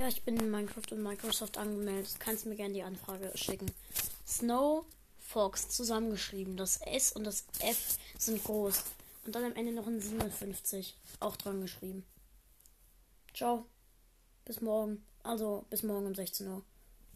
Ja, ich bin in Minecraft und Microsoft angemeldet. Kannst mir gerne die Anfrage schicken. Snow Fox zusammengeschrieben. Das S und das F sind groß. Und dann am Ende noch ein 57. Auch dran geschrieben. Ciao. Bis morgen. Also bis morgen um 16 Uhr.